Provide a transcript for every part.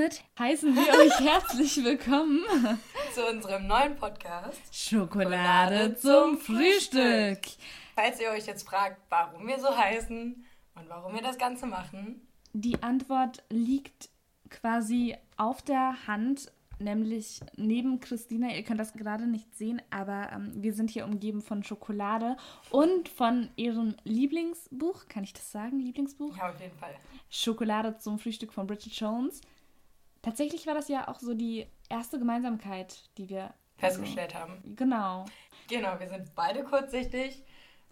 somit heißen wir euch herzlich willkommen zu unserem neuen Podcast Schokolade, zum Frühstück. Falls ihr euch jetzt fragt, warum wir so heißen und warum wir das Ganze machen. Die Antwort liegt quasi auf der Hand, nämlich neben Christina. Ihr könnt das gerade nicht sehen, aber ähm, wir sind hier umgeben von Schokolade und von ihrem Lieblingsbuch. Kann ich das sagen? Lieblingsbuch? Ja, auf jeden Fall. Schokolade zum Frühstück von Bridget Jones. Tatsächlich war das ja auch so die erste Gemeinsamkeit, die wir festgestellt also, haben. Genau. Genau, wir sind beide kurzsichtig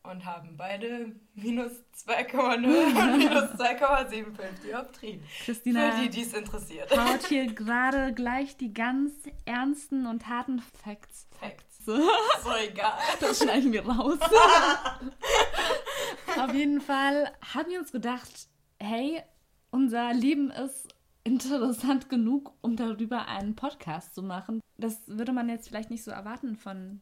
und haben beide minus 2,0 und minus 2,75 Dioptrien. Christina Für die, die es interessiert. haut hier gerade gleich die ganz ernsten und harten Facts. Facts. So, So egal. das schneiden wir raus. Auf jeden Fall haben wir uns gedacht, hey, unser Leben ist interessant genug, um darüber einen Podcast zu machen. Das würde man jetzt vielleicht nicht so erwarten von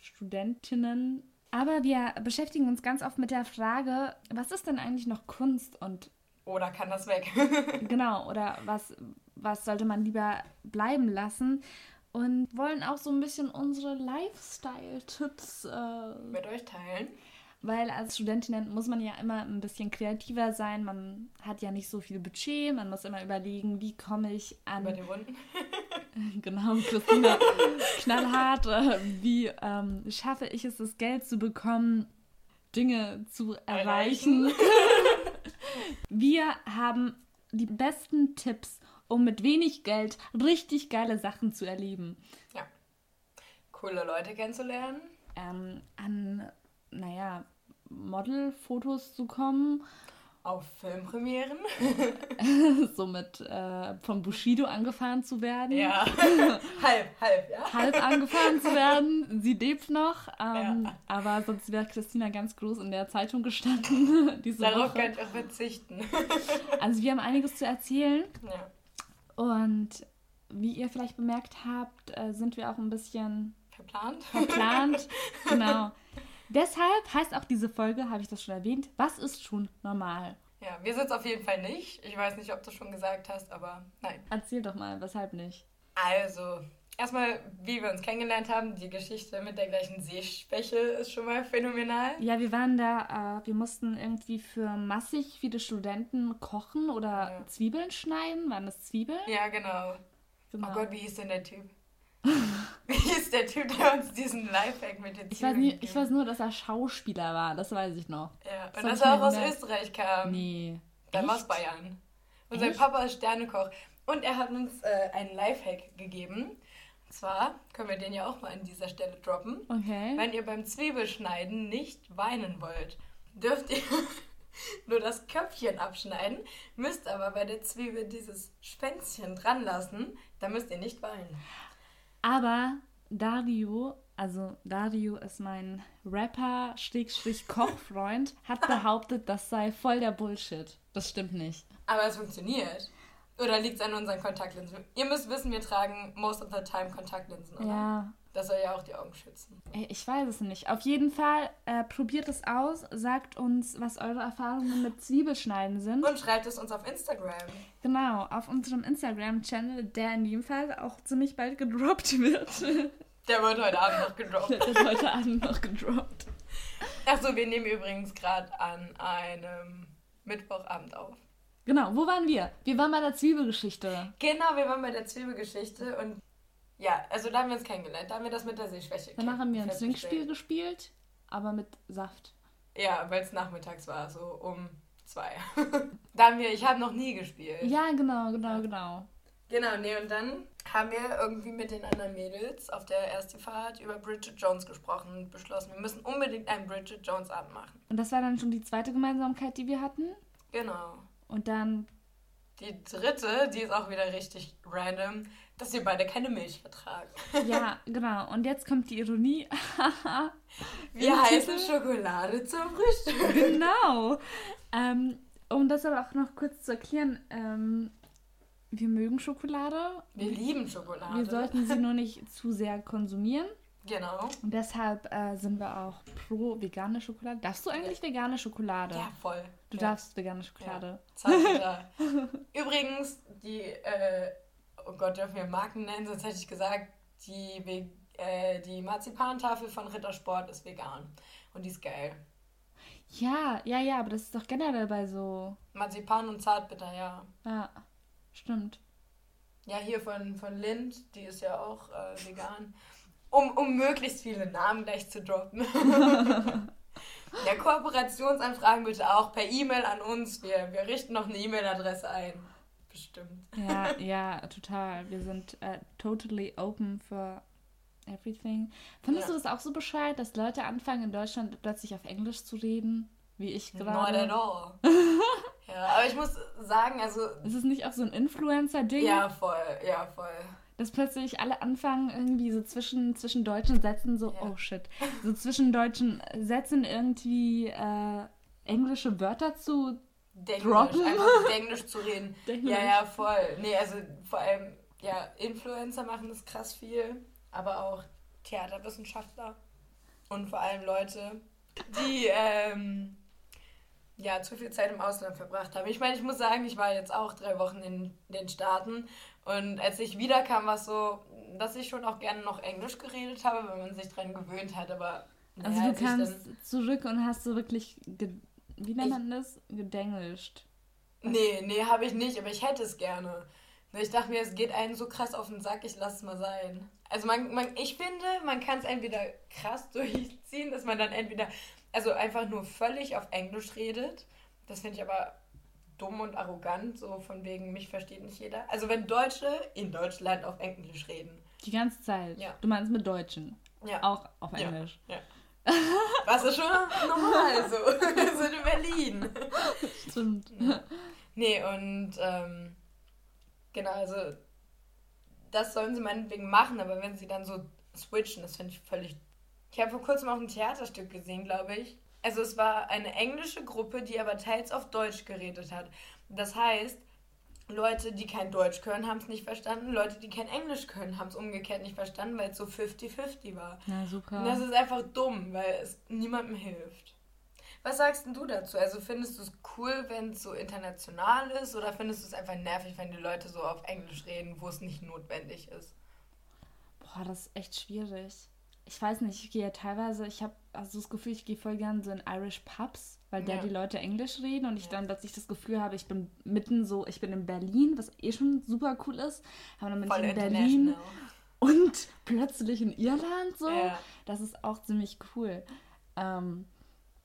Studentinnen. Aber wir beschäftigen uns ganz oft mit der Frage, was ist denn eigentlich noch Kunst und Oder kann das weg? genau, oder was, was sollte man lieber bleiben lassen? Und wollen auch so ein bisschen unsere Lifestyle-Tipps äh, Mit euch teilen. Weil als Studentin muss man ja immer ein bisschen kreativer sein. Man hat ja nicht so viel Budget. Man muss immer überlegen, wie komme ich an. Über die Runden. Genau, Christina, knallhart. Äh, wie ähm, schaffe ich es, das Geld zu bekommen, Dinge zu erreichen? Erreichen. Wir haben die besten Tipps, um mit wenig Geld richtig geile Sachen zu erleben. Ja. Coole Leute kennenzulernen. Ähm, an, naja, Modelfotos zu kommen, Auf Filmpremieren. somit äh, von Bushido angefahren zu werden. Ja. halb, halb, ja. Halb angefahren zu werden. Sie lebt noch, ähm, Ja. aber sonst wäre Christina ganz groß in der Zeitung gestanden diese Darauf Woche. könnt ihr auch verzichten. Also wir haben einiges zu erzählen ja. und wie ihr vielleicht bemerkt habt, äh, sind wir auch ein bisschen Verplant? verplant. genau. Deshalb heißt auch diese Folge, habe ich das schon erwähnt, was ist schon normal? Ja, wir sind es auf jeden Fall nicht. Ich weiß nicht, ob du schon gesagt hast, aber nein. Erzähl doch mal, weshalb nicht? Also, erstmal, wie wir uns kennengelernt haben, die Geschichte mit der gleichen Seespechel ist schon mal phänomenal. Ja, wir waren da, äh, wir mussten irgendwie für massig viele Studenten kochen oder Ja. Zwiebeln schneiden. Waren das Zwiebeln? Ja, genau. Genau. Oh Gott, wie hieß denn der Typ? wie hieß der Typ, der uns diesen Lifehack mit den ich, weiß Zwiebeln nie, ich weiß nur, dass er Schauspieler war, das weiß ich noch. Ja, Das und hab dass er auch aus. Österreich kam. Nee. Dann aus Bayern. Und sein Echt? Papa ist Sternekoch. Und er hat uns äh, einen Lifehack gegeben. Und zwar können wir den ja auch mal an dieser Stelle droppen. Okay. Wenn ihr beim Zwiebelschneiden nicht weinen wollt, dürft ihr nur das Köpfchen abschneiden, müsst aber bei der Zwiebel dieses Schwänzchen dran lassen, dann müsst ihr nicht weinen. Aber Dario, also Dario ist mein Rapper-Kochfreund, hat behauptet, das sei voll der Bullshit. Das stimmt nicht. Aber es funktioniert. Oder liegt es an unseren Kontaktlinsen? Ihr müsst wissen, wir tragen most of the time Kontaktlinsen, oder? Ja, Das soll ja auch die Augen schützen. Ich weiß es nicht. Auf jeden Fall äh, probiert es aus, sagt uns, was eure Erfahrungen mit Zwiebelschneiden sind. Und schreibt es uns auf Instagram. Genau, auf unserem Instagram-Channel, der in jedem Fall auch ziemlich bald gedroppt wird. Der wird heute Abend noch gedroppt. der wird heute Abend noch gedroppt. Achso, wir nehmen übrigens gerade an einem Mittwochabend auf. Genau, wo waren wir? Wir waren bei der Zwiebelgeschichte. Genau, wir waren bei der Zwiebelgeschichte und ja, also da haben wir uns kennengelernt. Da haben wir das mit der Seeschwäche Danach haben wir ein. Swingspiel gespielt, aber mit Saft. Ja, weil es nachmittags war, so um zwei. da haben wir, ich habe noch nie gespielt. Ja, genau, genau, genau. Genau, nee, und dann haben wir irgendwie mit den anderen Mädels auf der ersten Fahrt über Bridget Jones gesprochen und beschlossen, wir müssen unbedingt einen Bridget Jones Abend machen. Und das war dann schon die zweite Gemeinsamkeit, die wir hatten. Genau. Und dann, Die dritte, die ist auch wieder richtig random, dass wir beide keine Milch vertragen. ja, genau. Und jetzt kommt die Ironie. Wir heißen Schokolade zum Frühstück. genau. Ähm, um das aber auch noch kurz zu erklären, ähm, wir mögen Schokolade. Wir lieben Schokolade. Wir sollten sie nur nicht zu sehr konsumieren. Genau. Und deshalb äh, sind wir auch pro vegane Schokolade. Darfst du eigentlich vegane Schokolade? Ja, voll. Du ja. darfst vegane Schokolade. Ja. Übrigens, die, äh, oh Gott, dürfen wir Marken nennen, sonst hätte ich gesagt, die, Ve äh, die Marzipantafel von Rittersport ist vegan. Und die ist geil. Ja, ja, ja, aber das ist doch generell bei so. Marzipan und Zartbitter, ja. Ja, stimmt. Ja, hier von, von Lind, die ist ja auch äh, vegan. Um, um möglichst viele Namen gleich zu droppen. ja, Kooperationsanfragen bitte auch per E-Mail an uns. Wir, wir richten noch eine E-Mail-Adresse ein. Bestimmt. Ja, ja, total. Wir sind äh, totally open for everything. Findest Ja. du das auch so bescheuert, dass Leute anfangen in Deutschland plötzlich auf Englisch zu reden? Wie ich Not gerade. at all. ja, aber ich muss sagen, also. Ist es nicht auch so ein Influencer-Ding? Ja, voll, ja, voll. Dass plötzlich alle anfangen, irgendwie so zwischen, zwischen deutschen Sätzen so, Ja. oh shit, so zwischen deutschen Sätzen irgendwie äh, englische Wörter zu Denglisch, Droppen? einfach Denglisch zu reden. Denglisch. Ja, ja, voll. Nee, also vor allem, ja, Influencer machen das krass viel, aber auch Theaterwissenschaftler und vor allem Leute, die ähm, ja zu viel Zeit im Ausland verbracht haben. Ich meine, ich muss sagen, ich war jetzt auch drei Wochen in den Staaten und als ich wiederkam, war es so, dass ich schon auch gerne noch Englisch geredet habe, wenn man sich dran gewöhnt hat, aber Also naja, du kamst zurück und hast so wirklich, wie nennt man das? Gedenglischt. Nee, nee, habe ich nicht, aber ich hätte es gerne. Ich dachte mir, es geht einem so krass auf den Sack, ich lasse es mal sein. Also man, man, ich finde, man kann es entweder krass durchziehen, dass man dann entweder, also einfach nur völlig auf Englisch redet. Das finde ich aber dumm und arrogant, so von wegen, mich versteht nicht jeder. Also wenn Deutsche in Deutschland auf Englisch reden. Die ganze Zeit. Ja. Du meinst mit Deutschen. Ja. Auch auf Ja. Englisch. Was ist schon normal so. Wir sind in Berlin. Stimmt. Nee, und ähm, genau, also das sollen sie meinetwegen machen, aber wenn sie dann so switchen, das finde ich völlig. Ich habe vor kurzem auch ein Theaterstück gesehen, glaube ich. Also es war eine englische Gruppe, die aber teils auf Deutsch geredet hat. Das heißt, Leute, die kein Deutsch können, haben es nicht verstanden. Leute, die kein Englisch können, haben es umgekehrt nicht verstanden, weil es so 50-50 war. Na super. Und das ist einfach dumm, weil es niemandem hilft. Was sagst denn du dazu? Also findest du es cool, wenn es so international ist oder findest du es einfach nervig, wenn die Leute so auf Englisch reden, wo es nicht notwendig ist? Boah, das ist echt schwierig. Ich weiß nicht, ich gehe ja teilweise, ich habe also das Gefühl, ich gehe voll gern so in Irish Pubs, weil da Ja. die Leute Englisch reden und ich Ja. dann plötzlich das Gefühl habe, ich bin mitten so, ich bin in Berlin, was eh schon super cool ist, aber dann bin Voll ich in Berlin und plötzlich in Irland so. Ja. Das ist auch ziemlich cool. Ähm,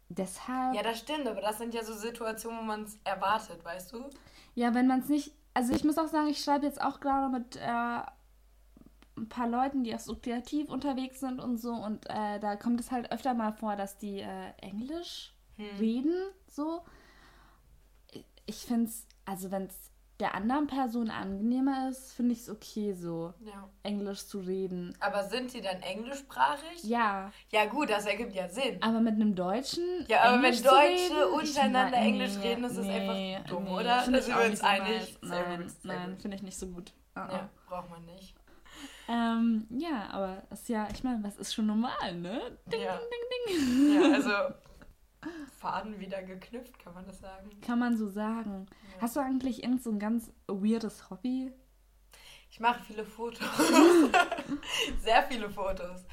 deshalb, ja, das stimmt, aber das sind ja so Situationen, wo man es erwartet, weißt du? Ja, wenn man es nicht. Also ich muss auch sagen, ich schreibe jetzt auch gerade mit äh, ein paar Leuten, die auch so kreativ unterwegs sind und so. Und äh, da kommt es halt öfter mal vor, dass die äh, Englisch Hm. reden. So. Ich finde es, also wenn es der anderen Person angenehmer ist, finde ich es okay, so Ja. Englisch zu reden. Aber sind die dann englischsprachig? Ja, Ja, gut, das ergibt ja Sinn. aber mit einem Deutschen. Ja, aber Englisch wenn Deutsche reden, untereinander mag- Englisch reden, ist es einfach dumm, oder? Finde Da ich sind wir nicht uns so einig. Nein, nein, finde ich nicht so gut. Ah, ah. Ja, braucht man nicht. Ähm, ja, aber ist ja, ich meine, was ist schon normal, ne? Ding, Ja. ding, ding, ding. Ja, also Faden wieder geknüpft, kann man das sagen. Kann man so sagen. Ja. Hast du eigentlich irgend so ein ganz weirdes Hobby? Ich mache viele Fotos. Sehr viele Fotos.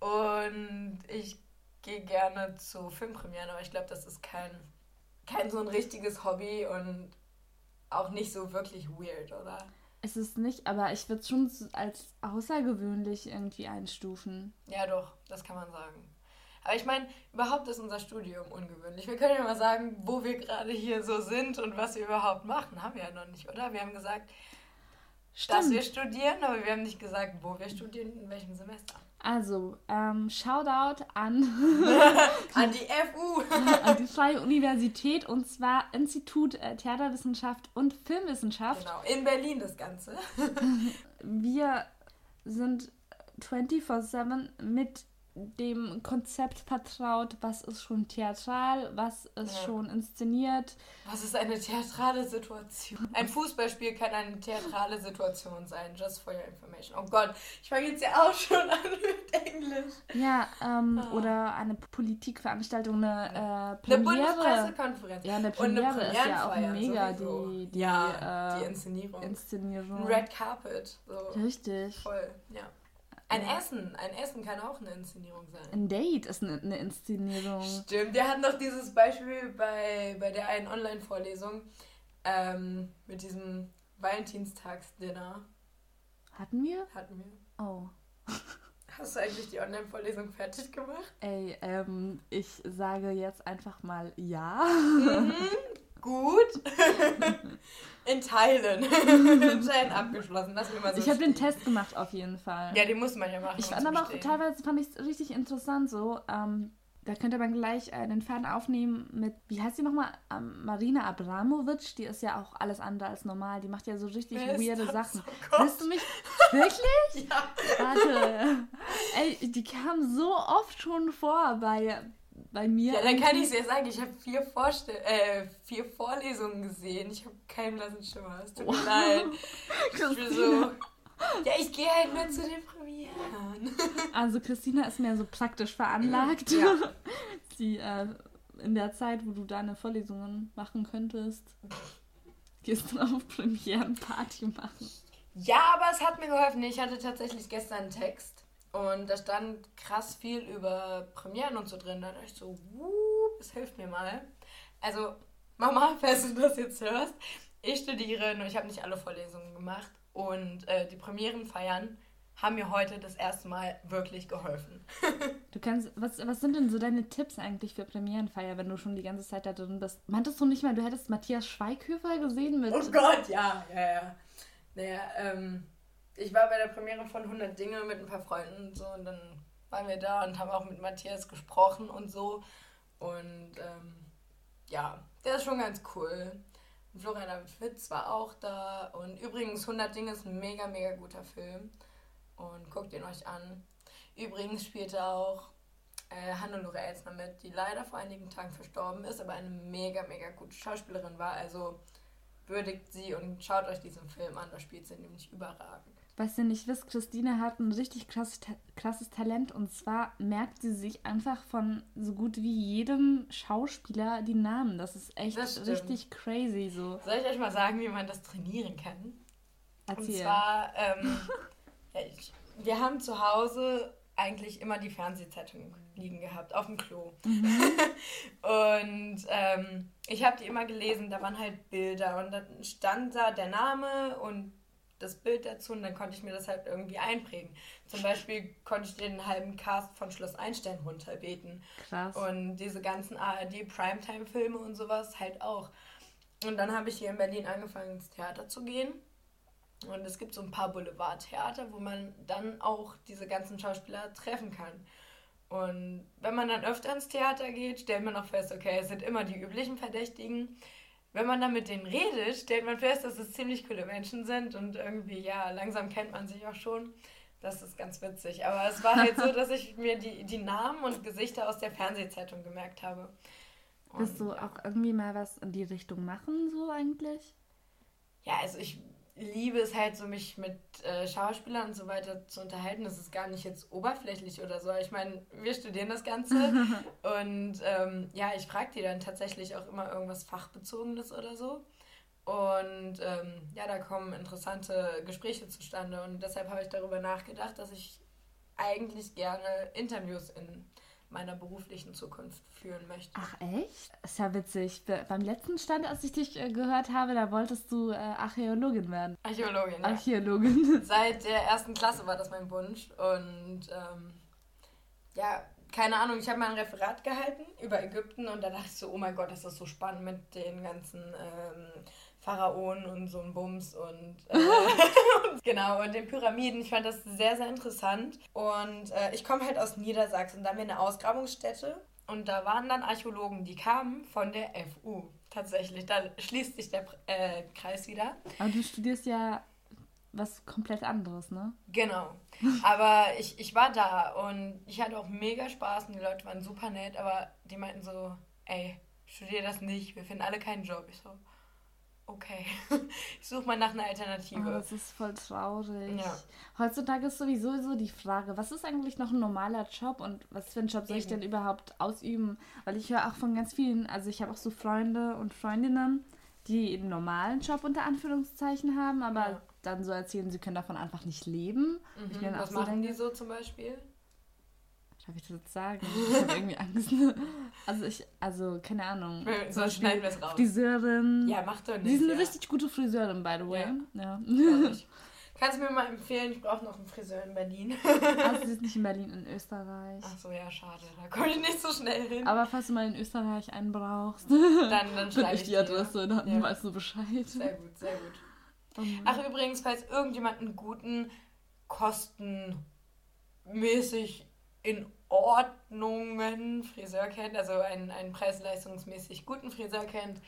Und ich gehe gerne zu Filmpremieren, aber ich glaube, das ist kein, kein so ein richtiges Hobby und auch nicht so wirklich weird, oder? Es ist nicht, aber ich würde es schon als außergewöhnlich irgendwie einstufen. Ja, doch, das kann man sagen. Aber ich meine, überhaupt ist unser Studium ungewöhnlich. Wir können ja mal sagen, wo wir gerade hier so sind und was wir überhaupt machen. Haben wir ja noch nicht, oder? Wir haben gesagt, dass wir studieren, aber wir haben nicht gesagt, wo wir studieren, in welchem Semester. Also, ähm, Shoutout an, An die FU! an die Freie Universität und zwar Institut äh, Theaterwissenschaft und Filmwissenschaft. Genau, in Berlin das Ganze. Wir sind 24-7 mit dem Konzept vertraut, was ist schon theatral, was ist ja. schon inszeniert. Was ist eine theatrale Situation? Ein Fußballspiel kann eine theatrale Situation sein, just for your information. Oh Gott, ich fange jetzt ja auch schon an mit Englisch. Ja, ähm, oh. oder eine Politikveranstaltung, eine äh, Premiere. Eine Bundespressekonferenz. Ja, eine Premiere, eine ist ja auch mega, die, die, ja, äh, die Inszenierung. Inszenierung. Ein Red Carpet. So. Richtig. Voll, ja. Ein. Essen. Ein Essen kann auch eine Inszenierung sein. Ein Date ist eine, eine Inszenierung. Stimmt, wir hatten doch dieses Beispiel bei, bei der einen Online-Vorlesung ähm, mit diesem Valentinstagsdinner. Hatten wir? Hatten wir. Oh. Hast du eigentlich die Online-Vorlesung fertig gemacht? Ey, ähm, ich sage jetzt einfach mal ja. Mhm, gut. In Teilen. In Teilen abgeschlossen. Lass mir mal so ich habe den Test gemacht auf jeden Fall. Ja, den muss man ja machen. Ich fand aber auch teilweise fand ich es richtig interessant so. Ähm, da könnte man gleich äh, den Faden aufnehmen mit, wie heißt die nochmal? Ähm, Marina Abramovic. Die ist ja auch alles andere als normal. Die macht ja so richtig Wer weirde Sachen. Oh Willst du mich wirklich? ja. Warte. Ey, die kam so oft schon vor bei bei mir. Ja, dann kann ich es ja sagen, ich habe vier, äh, vier Vorlesungen gesehen. Ich habe keinen blassen Schimmer. Es tut mir leid. Ich bin so. Ja, ich gehe halt nur zu den Premieren. Also Christina ist mehr so praktisch veranlagt. Ja. Die äh, in der Zeit, wo du deine Vorlesungen machen könntest, gehst du auf Premierenparty machen. Ja, aber es hat mir geholfen. Ich hatte tatsächlich gestern einen Text und da stand krass viel über Premieren und so drin. Da dachte ich so, wuh, das hilft mir mal. Also, Mama, falls du das jetzt hörst, ich studiere und ich habe nicht alle Vorlesungen gemacht. Und äh, die Premierenfeiern haben mir heute das erste Mal wirklich geholfen. du kannst, was, was sind denn so deine Tipps eigentlich für Premierenfeier, wenn du schon die ganze Zeit da drin bist? Meintest du nicht mal, du hättest Matthias Schweighöfer gesehen mit. Oh Gott, ja, ja, ja. Naja, ähm, ich war bei der Premiere von 100 Dinge mit ein paar Freunden und so und dann waren wir da und haben auch mit Matthias gesprochen und so. Und ähm, ja, der ist schon ganz cool. Und Florian Fitz war auch da. Und übrigens, 100 Dinge ist ein mega, mega guter Film. Und guckt ihn euch an. Übrigens spielte auch äh, Hannelore Elsner mit, die leider vor einigen Tagen verstorben ist, aber eine mega, mega gute Schauspielerin war. Also würdigt sie und schaut euch diesen Film an, da spielt sie nämlich überragend. Was ihr nicht wisst, Christine hat ein richtig krasses, krasses Talent und zwar merkt sie sich einfach von so gut wie jedem Schauspieler die Namen. Das ist echt das richtig crazy so. Soll ich euch mal sagen, wie man das trainieren kann? Erzähl. Und zwar, ähm, ich, wir haben zu Hause eigentlich immer die Fernsehzeitung liegen gehabt, auf dem Klo. Mhm. und ähm, ich habe die immer gelesen, da waren halt Bilder und dann stand da der Name und das Bild dazu und dann konnte ich mir das halt irgendwie einprägen. Zum Beispiel konnte ich den halben Cast von Schloss Einstein runterbeten. Krass. Und diese ganzen ARD Primetime-Filme und sowas halt auch. Und dann habe ich hier in Berlin angefangen ins Theater zu gehen. Und es gibt so ein paar Boulevardtheater, wo man dann auch diese ganzen Schauspieler treffen kann. Und wenn man dann öfter ins Theater geht, stellt man auch fest, okay, es sind immer die üblichen Verdächtigen wenn man dann mit denen redet, stellt man fest, dass es ziemlich coole Menschen sind und irgendwie, ja, langsam kennt man sich auch schon. Das ist ganz witzig. Aber es war halt so, dass ich mir die, die Namen und Gesichter aus der Fernsehzeitung gemerkt habe. Und, Willst du auch irgendwie mal was in die Richtung machen, so eigentlich? Ja, also ich liebe es halt so, mich mit äh, Schauspielern und so weiter zu unterhalten. Das ist gar nicht jetzt oberflächlich oder so. Ich meine, wir studieren das Ganze und ähm, ja, ich frage die dann tatsächlich auch immer irgendwas Fachbezogenes oder so. Und ähm, ja, da kommen interessante Gespräche zustande und deshalb habe ich darüber nachgedacht, dass ich eigentlich gerne Interviews in meiner beruflichen Zukunft führen möchte. Ach echt? Ist ja witzig. Beim letzten Stand, als ich dich äh, gehört habe, da wolltest du äh, Archäologin werden. Archäologin, ja. Archäologin. Seit der ersten Klasse war das mein Wunsch. Und ähm, ja, keine Ahnung, ich habe mal ein Referat gehalten über Ägypten und da dachte ich so, oh mein Gott, das ist so spannend mit den ganzen ähm, Pharaonen und so ein Bums und äh, genau und den Pyramiden. Ich fand das sehr, sehr interessant. Und äh, ich komme halt aus Niedersachsen. Da haben wir eine Ausgrabungsstätte und da waren dann Archäologen, die kamen von der FU. Tatsächlich, da schließt sich der äh, Kreis wieder. Aber du studierst ja was komplett anderes, ne? Genau. Aber ich, ich war da und ich hatte auch mega Spaß und die Leute waren super nett, aber die meinten so, ey, studier das nicht, wir finden alle keinen Job. Ich so, okay, ich suche mal nach einer Alternative. Oh, das ist voll traurig. Ja. Heutzutage ist sowieso so die Frage, was ist eigentlich noch ein normaler Job und was für einen Job soll ich Eben. denn überhaupt ausüben? Weil ich höre auch von ganz vielen, also ich habe auch so Freunde und Freundinnen, die einen normalen Job unter Anführungszeichen haben, aber Ja. dann so erzählen, sie können davon einfach nicht leben. Ich Mhm. Was so machen denke, die so zum Beispiel? Darf ich das jetzt sagen? Ich habe irgendwie Angst. Also ich, also keine Ahnung. So schneiden wir es raus. Friseurin. Ja, mach doch nicht. Sie ist eine ja. richtig gute Friseurin, by the way. Ja. Ich. Kannst du mir mal empfehlen, ich brauche noch einen Friseur in Berlin. Also sie ist nicht in Berlin, in Österreich. Ach so, ja, schade. Da komme ich nicht so schnell hin. Aber falls du mal in Österreich einen brauchst, dann dann schreibe ich die. Adresse, dann Ja. weißt du Bescheid. Sehr gut, sehr gut. Oh Mann. Ach, übrigens, falls irgendjemand einen guten, kostenmäßig in Ordnungen Friseur kennt, also einen, einen preis-leistungsmäßig guten Friseur kennt,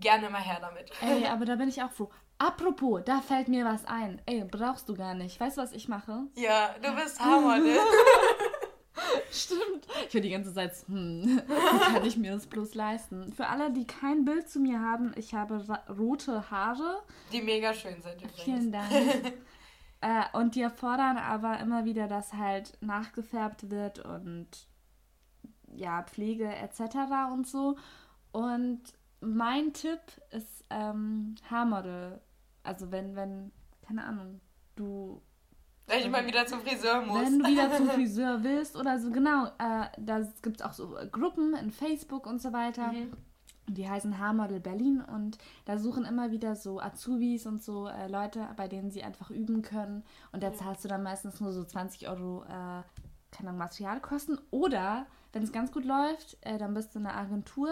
gerne mal her damit. Ey, aber da bin ich auch froh. Apropos, da fällt mir was ein. Ey, brauchst du gar nicht. Weißt du, was ich mache? Ja, du bist Hammer, ne? Stimmt. Ich höre die ganze Zeit, hm, wie kann ich mir das bloß leisten? Für alle, die kein Bild zu mir haben, ich habe rote Haare. Die mega schön sind übrigens. Vielen Dank. äh, und die erfordern aber immer wieder, dass halt nachgefärbt wird und ja, Pflege etc. und so. Und mein Tipp ist ähm, Haarmodel. Also wenn, wenn, keine Ahnung, du Wenn ich mal wieder zum Friseur muss. wenn du wieder zum Friseur willst oder so, genau, äh, da gibt es auch so Gruppen in Facebook und so weiter. Mhm. Und Die heißen Haarmodel Berlin und da suchen immer wieder so Azubis und so äh, Leute, bei denen sie einfach üben können. Und da zahlst du dann meistens nur so 20 Euro, äh, keine Ahnung, Materialkosten. Oder, wenn es ganz gut läuft, äh, dann bist du in einer Agentur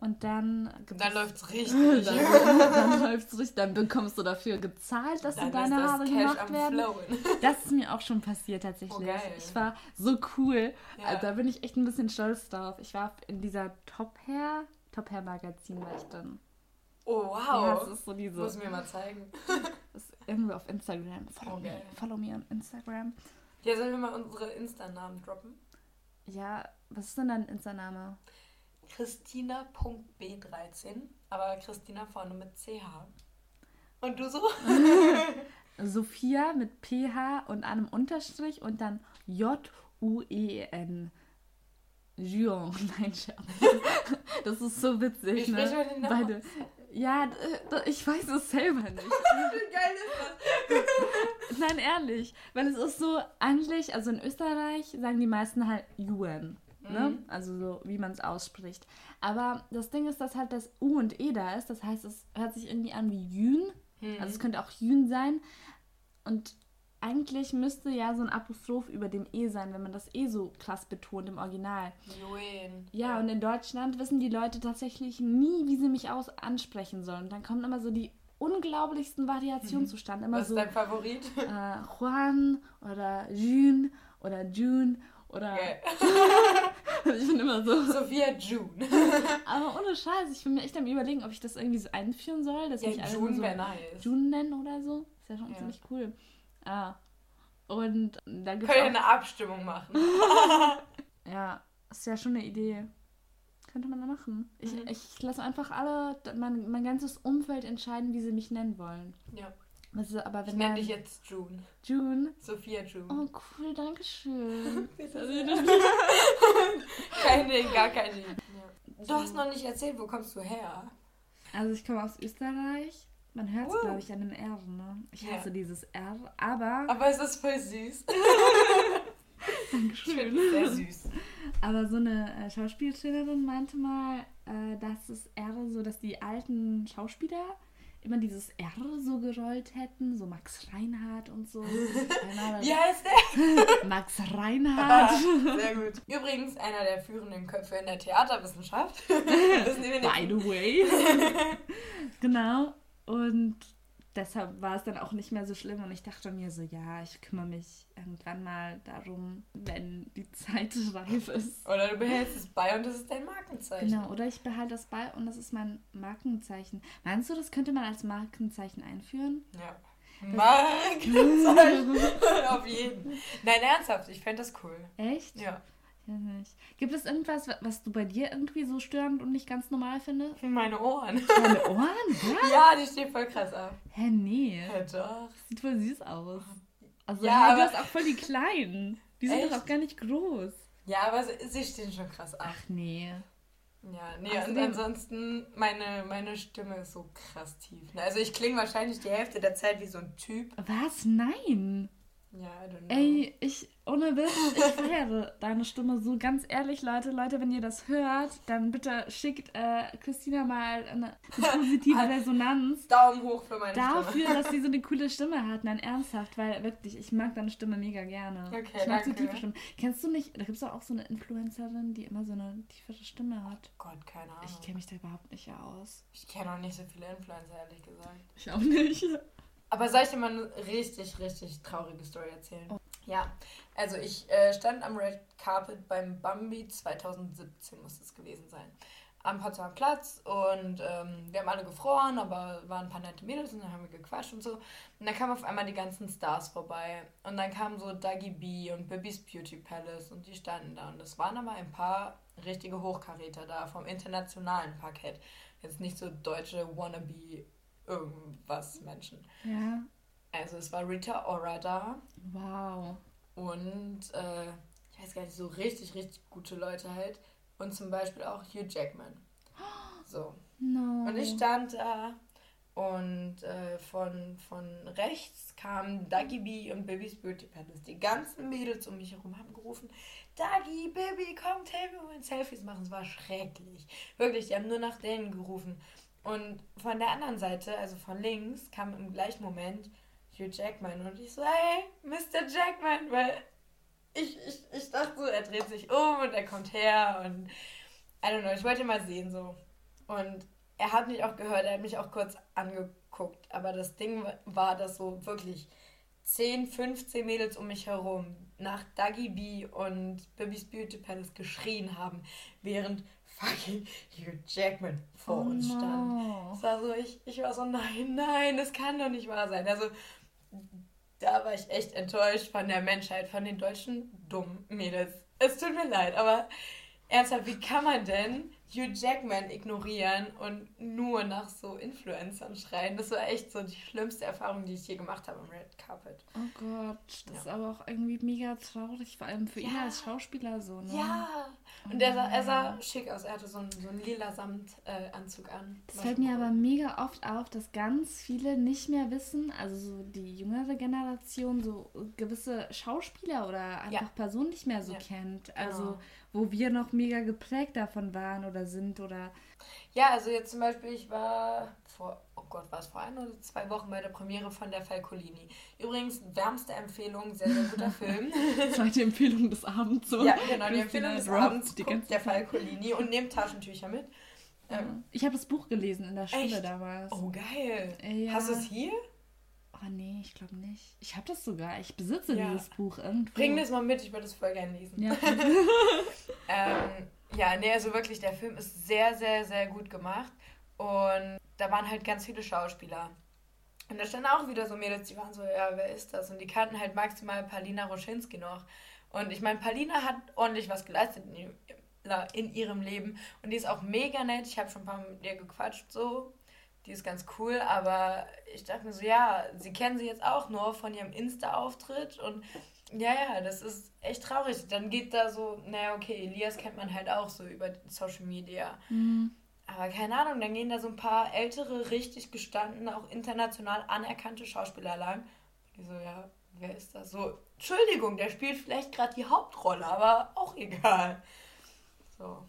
und dann Dann es- läuft's richtig. dann, dann läuft's richtig, dann bekommst du dafür gezahlt, dass Dann dir deine Haare gemacht werden. Das ist mir auch schon passiert tatsächlich. Oh. Ich war so cool. Ja. Also, da bin ich echt ein bisschen stolz drauf. Ich war in dieser Top Hair, Top Hair Magazin war ich dann. Oh, Ja, wow. das ist so Muss diese. mir mal zeigen. Ist irgendwo auf Instagram. Follow, Oh, me, follow me on Instagram. Ja, sollen wir mal unsere Insta-Namen droppen? Ja, was ist denn dein Insta-Name? Christina.b13, aber Christina vorne mit CH. Und du so? Sophia mit PH und einem Unterstrich und dann J-U-E-N. Juon. Nein, Scherz. Das ist so witzig, Wie ne? den Namen Beide. Ja, ich weiß es selber nicht. Wie geil ist Nein, ehrlich. Weil es ist so eigentlich, also in Österreich sagen die meisten halt Yuan. Ne? Mhm. Also so, wie man es ausspricht. Aber das Ding ist, dass halt das U und E da ist. Das heißt, es hört sich irgendwie an wie Yün. das? Also es könnte auch Yün sein. Und eigentlich müsste ja so ein Apostroph über dem E sein, wenn man das E so krass betont im Original. Joen. Ja, und in Deutschland wissen die Leute tatsächlich nie, wie sie mich aus ansprechen sollen. Und dann kommen immer so die unglaublichsten Variationen zustande. Immer. Was ist so dein Favorit? äh, Juan oder June oder June oder Geil. ich bin immer so. Sophia June. Aber ohne Scheiß, ich bin mir echt am überlegen, ob ich das irgendwie so einführen soll, dass Ja, ich June so wäre nice. June nennen oder so. Ist ja schon Ja. ziemlich cool. Ah. Und da gibt Können wir eine Abstimmung machen. Ja, ist ja schon eine Idee. Könnte man da machen. Ich, Mhm. ich lasse einfach alle, mein, mein ganzes Umfeld entscheiden, wie sie mich nennen wollen. Ja. Das ist aber Ich wenn nenne dann dich jetzt June. June. Sophia June. Oh, cool, danke schön. Kein Ding, gar kein Ding. Du hast noch nicht erzählt, wo kommst du her? Also ich komme aus Österreich. Man hört es, Uh. glaube ich, an dem R, ne? Ich Ja. hasse dieses R, aber... Aber es ist voll süß. Dankeschön. es sehr süß. Aber so eine äh, Schauspieltrainerin meinte mal, äh, dass das R so, dass die alten Schauspieler immer dieses R so gerollt hätten, so Max Reinhardt und so. Wie heißt der? Max Reinhardt. Sehr gut. Übrigens einer der führenden Köpfe in der Theaterwissenschaft. By the way. genau. Und deshalb war es dann auch nicht mehr so schlimm. Und ich dachte mir so, ja, ich kümmere mich irgendwann mal darum, wenn die Zeit reif ist. Oder du behältst es bei und das ist dein Markenzeichen. Genau, oder ich behalte das bei und das ist mein Markenzeichen. Meinst du, das könnte man als Markenzeichen einführen? Ja. Markenzeichen. Auf jeden. Nein, ernsthaft, ich fände das cool. Echt? Ja. Nicht. Gibt es irgendwas, wa- was du bei dir irgendwie so störend und nicht ganz normal findest? Meine Ohren. Deine Ohren? Was? Ja, die stehen voll krass ab. Hä, nee. Ja, doch. Sieht voll süß aus. Also, Ja, ja, du hast auch voll die kleinen. Die sind Echt? doch auch gar nicht groß. Ja, aber sie, stehen schon krass ab. Ach nee. Ja, nee, Außerdem- und ansonsten, meine, meine Stimme ist so krass tief. Also ich klinge wahrscheinlich die Hälfte der Zeit wie so ein Typ. Was? Nein. Ja, I don't know. Ey, ich, ohne Witz, ich feiere deine Stimme so. Ganz ehrlich, Leute, Leute, wenn ihr das hört, dann bitte schickt äh, Christina mal eine, positive Resonanz Daumen hoch für meine dafür, Stimme. dass sie so eine coole Stimme hat. Nein, ernsthaft, weil wirklich, ich mag deine Stimme mega gerne. Okay, ich mag so danke. tiefe Stimmen. Kennst du nicht, da gibt es auch so eine Influencerin, die immer so eine tiefere Stimme hat. Gott, keine Ahnung. Ich kenne mich da überhaupt nicht aus. Ich kenne auch nicht so viele Influencer, ehrlich gesagt. Ich auch nicht. Aber soll ich dir mal eine richtig, richtig traurige Story erzählen? Oh. Ja, also ich äh, stand am Red Carpet beim Bambi 2017, muss es gewesen sein. Am Potsdamer Platz und ähm, wir haben alle gefroren, aber waren ein paar nette Mädels und dann haben wir gequatscht und so. Und dann kamen auf einmal die ganzen Stars vorbei. Und dann kamen so Dagi B und Bibby's Beauty Palace und die standen da. Und es waren aber ein paar richtige Hochkaräter da vom internationalen Parkett. Jetzt nicht so deutsche Wannabe irgendwas Menschen. Ja. Also es war Rita Ora da Wow. und äh, ich weiß gar nicht, so richtig, richtig gute Leute halt. Und zum Beispiel auch Hugh Jackman. So. No. Und ich stand da und äh, von, von rechts kamen Dagi B und Baby's Beauty Palace. Die ganzen Mädels um mich herum haben gerufen, Dagi, Baby, kommt her, wir wollen Selfies machen. Es war schrecklich. Wirklich, die haben nur nach denen gerufen. Und von der anderen Seite, also von links, kam im gleichen Moment Hugh Jackman und ich so, hey, Mr. Jackman, weil ich, ich, ich dachte so, er dreht sich um und er kommt her und I don't know, ich wollte ihn mal sehen so. Und er hat mich auch gehört, er hat mich auch kurz angeguckt, aber das Ding war, dass so wirklich 10, 15 Mädels um mich herum nach Dagi B und Bibby's Beauty Palace geschrien haben, während fucking Hugh Jackman vor oh, uns stand. no. Es war so, ich, ich war so, nein, nein, das kann doch nicht wahr sein. Also, da war ich echt enttäuscht von der Menschheit, von den deutschen dummen Mädels. Es tut mir leid, aber ernsthaft, wie kann man denn Hugh Jackman ignorieren und nur nach so Influencern schreien? Das war echt so die schlimmste Erfahrung, die ich je gemacht habe im Red Carpet. Oh Gott, das Ja. ist aber auch irgendwie mega traurig, vor allem für ihn Ja. als Schauspieler so, ne? Ja, und er sah, er sah schick aus. Er hatte so einen, so einen lila Samtanzug äh, an. Das fällt mir cool. aber mega oft auf, dass ganz viele nicht mehr wissen, also so die jüngere Generation, so gewisse Schauspieler oder einfach Ja. Personen nicht mehr so kennt. Also genau. Wo wir noch mega geprägt davon waren oder sind oder Ja, also jetzt zum Beispiel, ich war vor, oh Gott, war es vor ein oder zwei Wochen bei der Premiere von der Falcolini. Übrigens, wärmste Empfehlung, sehr, sehr guter Film. zweite Empfehlung des Abends. So. ja, genau, die Empfehlung des Abends, die ganze der. Falcolini und nehmt Taschentücher mit. Ähm, Ich habe das Buch gelesen in der Schule Echt? damals. oh, geil. Ja. Hast du es hier? Oh nee, ich glaube nicht. Ich habe das sogar. Ich besitze Ja. dieses Buch irgendwo. Bring das mal mit, ich würde es voll gerne lesen. Ja. Ähm, ja, nee, also wirklich, der Film ist sehr, sehr, sehr gut gemacht. Und da waren halt ganz viele Schauspieler. Und da standen auch wieder so Mädels, die waren so, ja, wer ist das? Und die kannten halt maximal Palina Roschinski noch. Und ich meine, Palina hat ordentlich was geleistet in, ihrem- in ihrem Leben. Und die ist auch mega nett. Ich habe schon ein paar Mal mit ihr gequatscht, so. Die ist ganz cool, aber ich dachte mir so, ja, sie kennen sie jetzt auch nur von ihrem Insta-Auftritt und ja, ja, das ist echt traurig. Dann geht da so, naja, okay, Elias kennt man halt auch so über Social Media. Hm. Aber keine Ahnung, dann gehen da so ein paar ältere, richtig gestandene, auch international anerkannte Schauspieler lang. Die so, ja, wer ist das? So, Entschuldigung, der spielt vielleicht gerade die Hauptrolle, aber auch egal. So.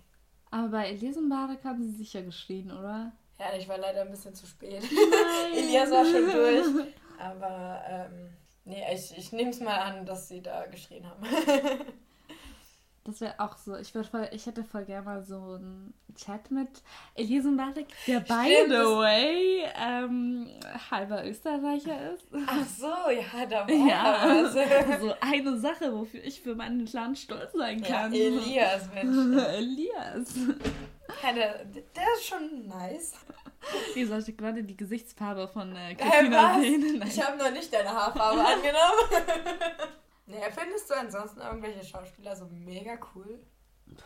Aber bei Elisenbarek haben sie sicher geschrien, oder? Ja, ich war leider ein bisschen zu spät. Elias war schon durch. Aber, ähm, nee, ich, ich nehme es mal an, dass sie da geschrien haben. Das wäre auch so. Ich, voll, ich hätte voll gerne mal so einen Chat mit Elisenbarek, der by Stimmt, the way ähm, halber Österreicher ist. Ach so, ja, da war Ja, was. so eine Sache, wofür ich für meinen Clan stolz sein Ja, kann. Elias, Mensch. Elias. Ja, der, ist schon nice. Wie soll ich gerade die Gesichtsfarbe von äh, Christina Hey, sehen? Ich habe noch nicht deine Haarfarbe angenommen. naja, findest du ansonsten irgendwelche Schauspieler so mega cool?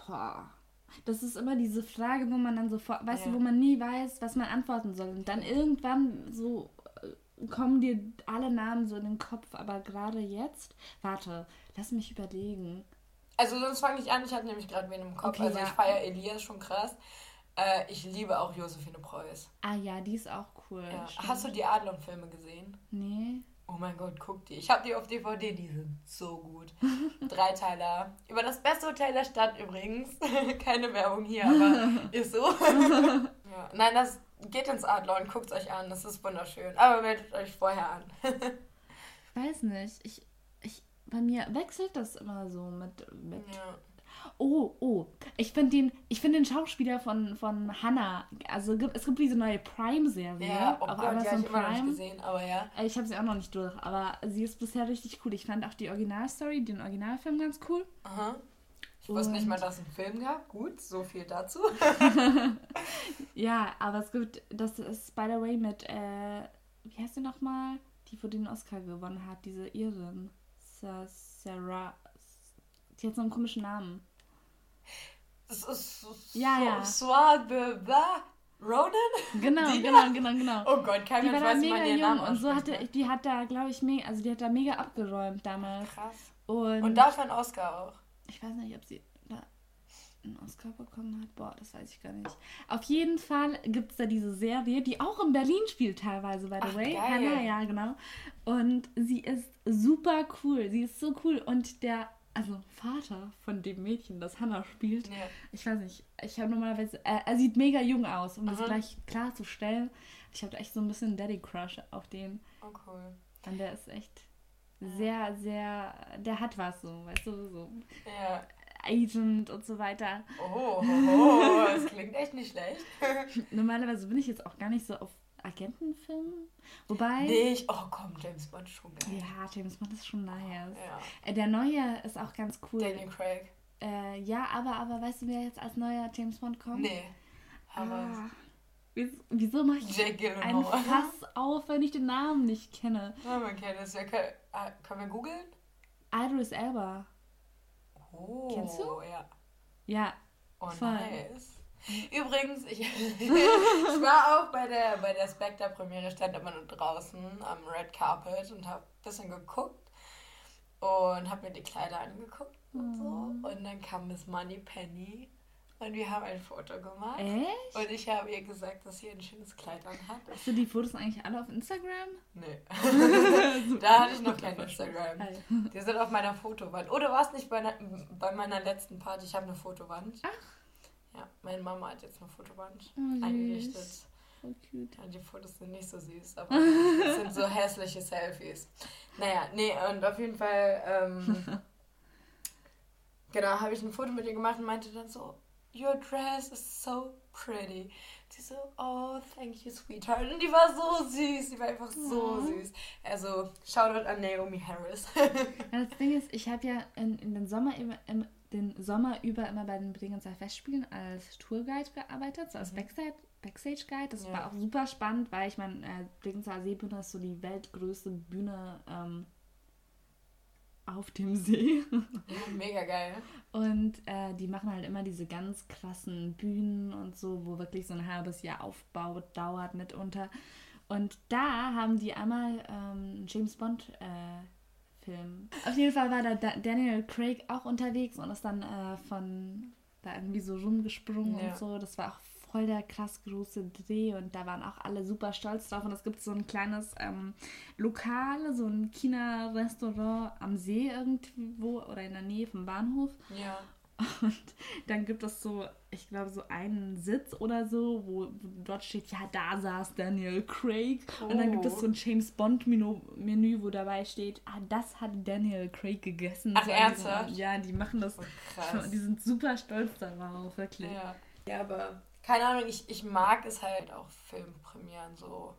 Boah. Das ist immer diese Frage, wo man dann sofort, weißt Ja. du, wo man nie weiß, was man antworten soll. Und dann irgendwann so äh, kommen dir alle Namen so in den Kopf. Aber gerade jetzt, warte, lass mich überlegen. Also sonst fange ich an, ich hatte nämlich gerade wen im Kopf. Okay, also ja. ich feiere Elias schon krass. Äh, ich liebe auch Josephine Preuß. Ah ja, die ist auch cool. Ja. Hast du die Adlon-Filme gesehen? Nee. Oh mein Gott, guck die. Ich habe die auf DVD, die sind so gut. Dreiteiler. Über das beste Hotel der Stadt übrigens. Keine Werbung hier, aber ist so. ja. Nein, das geht ins Adlon, guckt euch an, das ist wunderschön. Aber meldet euch vorher an. Weiß nicht. Ich, ich, bei mir wechselt das immer so mit. mit ja. Oh, oh. Ich finde den, ich find den Schauspieler von, von Hannah. Also es gibt diese neue Prime-Serie ja, oh auf Gott, die habe Amazon ich immer noch nicht Prime. gesehen, aber ja. Äh, Ich habe sie auch noch nicht durch, aber sie ist bisher richtig cool. Ich fand auch die Originalstory, den Originalfilm ganz cool. Aha. Ich wusste nicht mal, dass es einen Film gab. Gut, so viel dazu. Ja, aber es gibt, das ist by the way mit, äh, wie heißt sie nochmal? Die, wo den Oscar gewonnen hat, diese Irin. Sa- Sarah. Die hat so einen komischen Namen. Ja, ja. Swabeba Ronan? Genau, genau, genau, genau. Oh Gott, kein Mensch weiß, wie man ihren Namen und so hatte, ne? die hat da, glaube ich, mega, also die hat da mega abgeräumt damals. Krass. Und, Und dafür ein Oscar auch. ich weiß nicht, ob sie einen Oscar bekommen hat. Boah, das weiß ich gar nicht. Auf jeden Fall gibt es da diese Serie, die auch in Berlin spielt teilweise, by the Ach, way. geil. Hannah, ja, genau. Und sie ist super cool. Sie ist so cool. Und der, also Vater von dem Mädchen, das Hannah spielt, Ja. ich weiß nicht, ich habe normalerweise, äh, er sieht mega jung aus, um das Aha. gleich klarzustellen. Ich habe echt so ein bisschen Daddy-Crush auf den. Oh cool. Und der ist echt sehr, sehr, der hat was so, weißt du, so Ja. Agent und so weiter. Oh, oh, oh, das klingt echt nicht schlecht. Normalerweise bin ich jetzt auch gar nicht so auf Agentenfilmen. Wobei, Nicht. Oh komm, James Bond ist schon geil. ja, James Bond ist schon nice. Ja. Äh, Der neue ist auch ganz cool. Daniel Craig. Äh, ja, aber, aber weißt du, wer jetzt als neuer James Bond kommt? Nee. Aber Ah, wieso, wieso mache ich Jake ein Gyllenhaal. Fass auf, wenn ich den Namen nicht kenne? Ja, man kennt es. Ja, ah, können wir googeln? Idris Elba. Oh, Kennst du? Ja. Ja, Oh, Voll. nice. Übrigens, ich, ich war auch bei der, bei der Spectre-Premiere, stand immer nur draußen am Red Carpet und habe ein bisschen geguckt und habe mir die Kleider angeguckt und so. Mhm. Und dann kam Miss Money Penny und wir haben ein Foto gemacht. echt? Und ich habe ihr gesagt, dass sie ein schönes Kleid anhat. Hast du die Fotos eigentlich alle auf Instagram? Nee. da hatte ich noch kein Instagram. Die sind auf meiner Fotowand. Oder war es nicht bei, bei meiner letzten Party? Ich habe eine Fotowand. Ach. Ja, meine Mama hat jetzt eine Fotowand Oh, eingerichtet. Voll cute. Ja, die Fotos sind nicht so süß, aber es sind so hässliche Selfies. Naja, nee, und auf jeden Fall, ähm, genau, habe ich ein Foto mit ihr gemacht und meinte dann so, Your dress is so pretty. Sie so, oh, thank you, sweetheart. Und die war so süß, die war einfach so Oh. süß. Also, Shoutout an Naomi Harris. Das Ding ist, ich habe ja in, in den Sommer immer, im, den Sommer über immer bei den Bregenzer Festspielen als Tourguide gearbeitet, so als Backstage, Backstage Guide. Das Ja. war auch super spannend, weil ich meine, äh, Bregenzer Seebühne ist so die weltgrößte Bühne ähm, auf dem See. ja, mega geil. Und äh, die machen halt immer diese ganz krassen Bühnen und so, wo wirklich so ein halbes Jahr Aufbau dauert mitunter. Und da haben die einmal ähm, einen James Bond äh, Film. Auf jeden Fall war da Da- Daniel Craig auch unterwegs und ist dann äh, von da irgendwie so rumgesprungen Ja. und so. Das war auch voll der krass große Dreh und da waren auch alle super stolz drauf. Und es gibt so ein kleines ähm, Lokal, so ein China-Restaurant am See irgendwo oder in der Nähe vom Bahnhof. Ja. Und dann gibt es so, ich glaube, so einen Sitz oder so, wo, dort steht, ja, da saß Daniel Craig. Und dann gibt es Oh. so ein James Bond-Menü, Menü, wo dabei steht, ah, das hat Daniel Craig gegessen. Ach, So ernsthaft? Ja, die machen das. Oh, krass. Die sind super stolz darauf, wirklich. Ja. ja, aber keine Ahnung, ich, ich mag es halt auch Filmpremieren so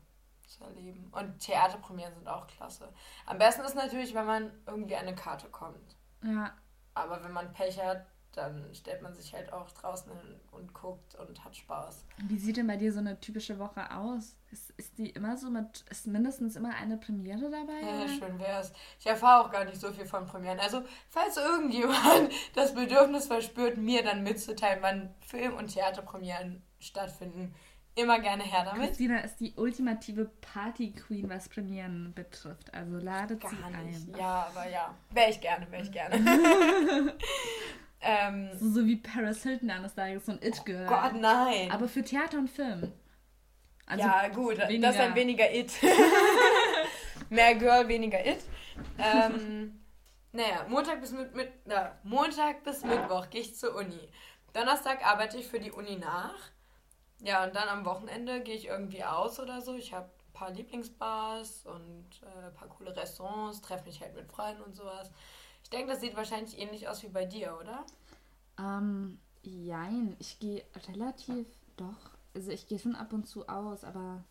zu erleben. Und Theaterpremieren sind auch klasse. Am besten ist natürlich, wenn man irgendwie an eine Karte kommt. Ja, Aber wenn man Pech hat, dann stellt man sich halt auch draußen hin und guckt und hat Spaß. Wie sieht denn bei dir so eine typische Woche aus? Ist, ist die immer so mit, ist mindestens immer eine Premiere dabei? Ja, schön wär's. Ich erfahre auch gar nicht so viel von Premieren. Also, falls irgendjemand das Bedürfnis verspürt, mir dann mitzuteilen, wann Film- und Theaterpremieren stattfinden, immer gerne her damit. Christina ist die ultimative Party-Queen, was Premieren betrifft. Also ladet Gar sie nicht. ein. Ja, aber ja. Wäre ich gerne, wäre ich gerne. ähm, So, so wie Paris Hilton eines Tages, so ein It-Girl. Gott, nein. Aber für Theater und Film. Also ja, gut, das ist weniger- dann weniger It. Mehr Girl, weniger It. Ähm, naja, Montag bis, mit, mit, na, Montag bis Mittwoch gehe ich zur Uni. Donnerstag arbeite ich für die Uni nach. Ja, und dann am Wochenende gehe ich irgendwie aus oder so. Ich habe ein paar Lieblingsbars und äh, ein paar coole Restaurants, treffe mich halt mit Freunden und sowas. Ich denke, das sieht wahrscheinlich ähnlich aus wie bei dir, oder? Ähm, jein, ich gehe relativ, doch, also ich gehe schon ab und zu aus, aber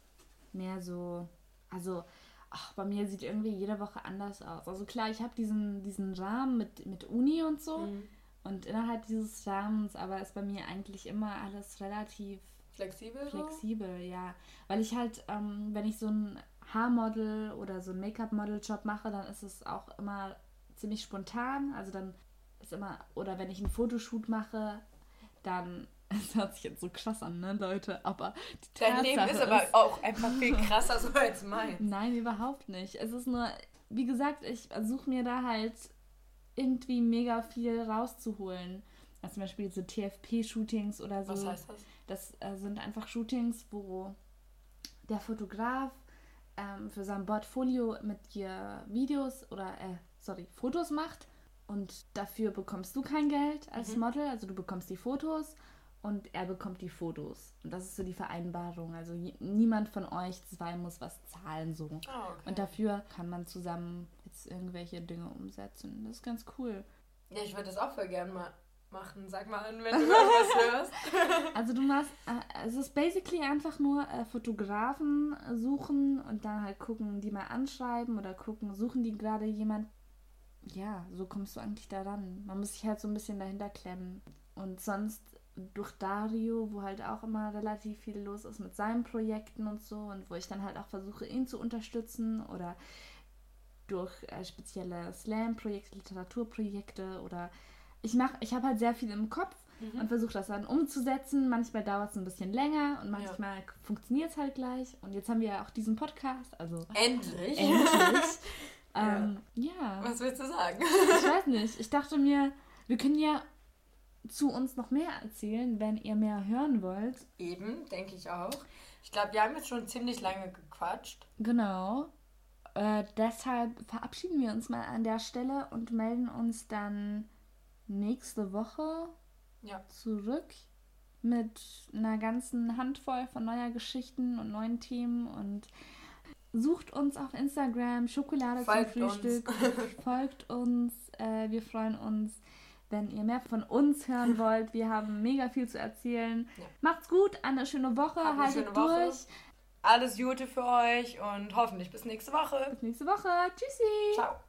mehr so, also, ach, bei mir sieht irgendwie jede Woche anders aus. Also klar, ich habe diesen, diesen Rahmen mit, mit Uni und so Mhm. und innerhalb dieses Rahmens, aber ist bei mir eigentlich immer alles relativ Flexibel? so? flexibel, ja. Weil ich halt, ähm, wenn ich so ein Haarmodel oder so ein Make-up-Model-Job mache, dann ist es auch immer ziemlich spontan. Also dann ist immer, oder wenn ich einen Fotoshoot mache, dann, das hört sich jetzt so krass an, ne, Leute, aber die Dein Leben ist aber auch einfach viel krasser so als meins. Nein, überhaupt nicht. Es ist nur, wie gesagt, ich versuche mir da halt irgendwie mega viel rauszuholen. Also zum Beispiel so TFP-Shootings oder so. Was heißt das? Das äh, sind einfach Shootings, wo der Fotograf ähm, für sein Portfolio mit dir Videos oder, äh, sorry, Fotos macht. Und dafür bekommst du kein Geld als Mhm. Model. Also du bekommst die Fotos und er bekommt die Fotos. Und das ist so die Vereinbarung. Also niemand von euch zwei muss was zahlen so. Ah, okay. Und dafür kann man zusammen jetzt irgendwelche Dinge umsetzen. Das ist ganz cool. Ja, ich würde das auch voll gern mal machen. Sag mal an, wenn du irgendwas hörst. Also du machst, äh, es ist basically einfach nur äh, Fotografen suchen und dann halt gucken, die mal anschreiben oder gucken, suchen die gerade jemand. Ja, so kommst du eigentlich daran. Man muss sich halt so ein bisschen dahinter klemmen. Und sonst durch Dario, wo halt auch immer relativ viel los ist mit seinen Projekten und so und wo ich dann halt auch versuche, ihn zu unterstützen oder durch äh, spezielle Slam-Projekte, Literaturprojekte oder ich mache, ich habe halt sehr viel im Kopf Mhm. und versuche das dann umzusetzen. Manchmal dauert es ein bisschen länger und manchmal funktioniert es halt gleich. Und jetzt haben wir ja auch diesen Podcast, also Endlich. endlich. ähm, ja, Was willst du sagen? ich weiß nicht. Ich dachte mir, wir können ja zu uns noch mehr erzählen, wenn ihr mehr hören wollt. Eben, denke ich auch. Ich glaube, wir haben jetzt schon ziemlich lange gequatscht. Genau. Äh, deshalb verabschieden wir uns mal an der Stelle und melden uns dann nächste Woche Ja. zurück mit einer ganzen Handvoll von neuer Geschichten und neuen Themen und sucht uns auf Instagram Schokolade Folgt zum Frühstück. Folgt uns. Äh, wir freuen uns, wenn ihr mehr von uns hören wollt. Wir haben mega viel zu erzählen. Ja. Macht's gut, eine schöne Woche, Habt haltet schöne Woche. durch. Alles Gute für euch und hoffentlich bis nächste Woche. Bis nächste Woche. Tschüssi. Ciao.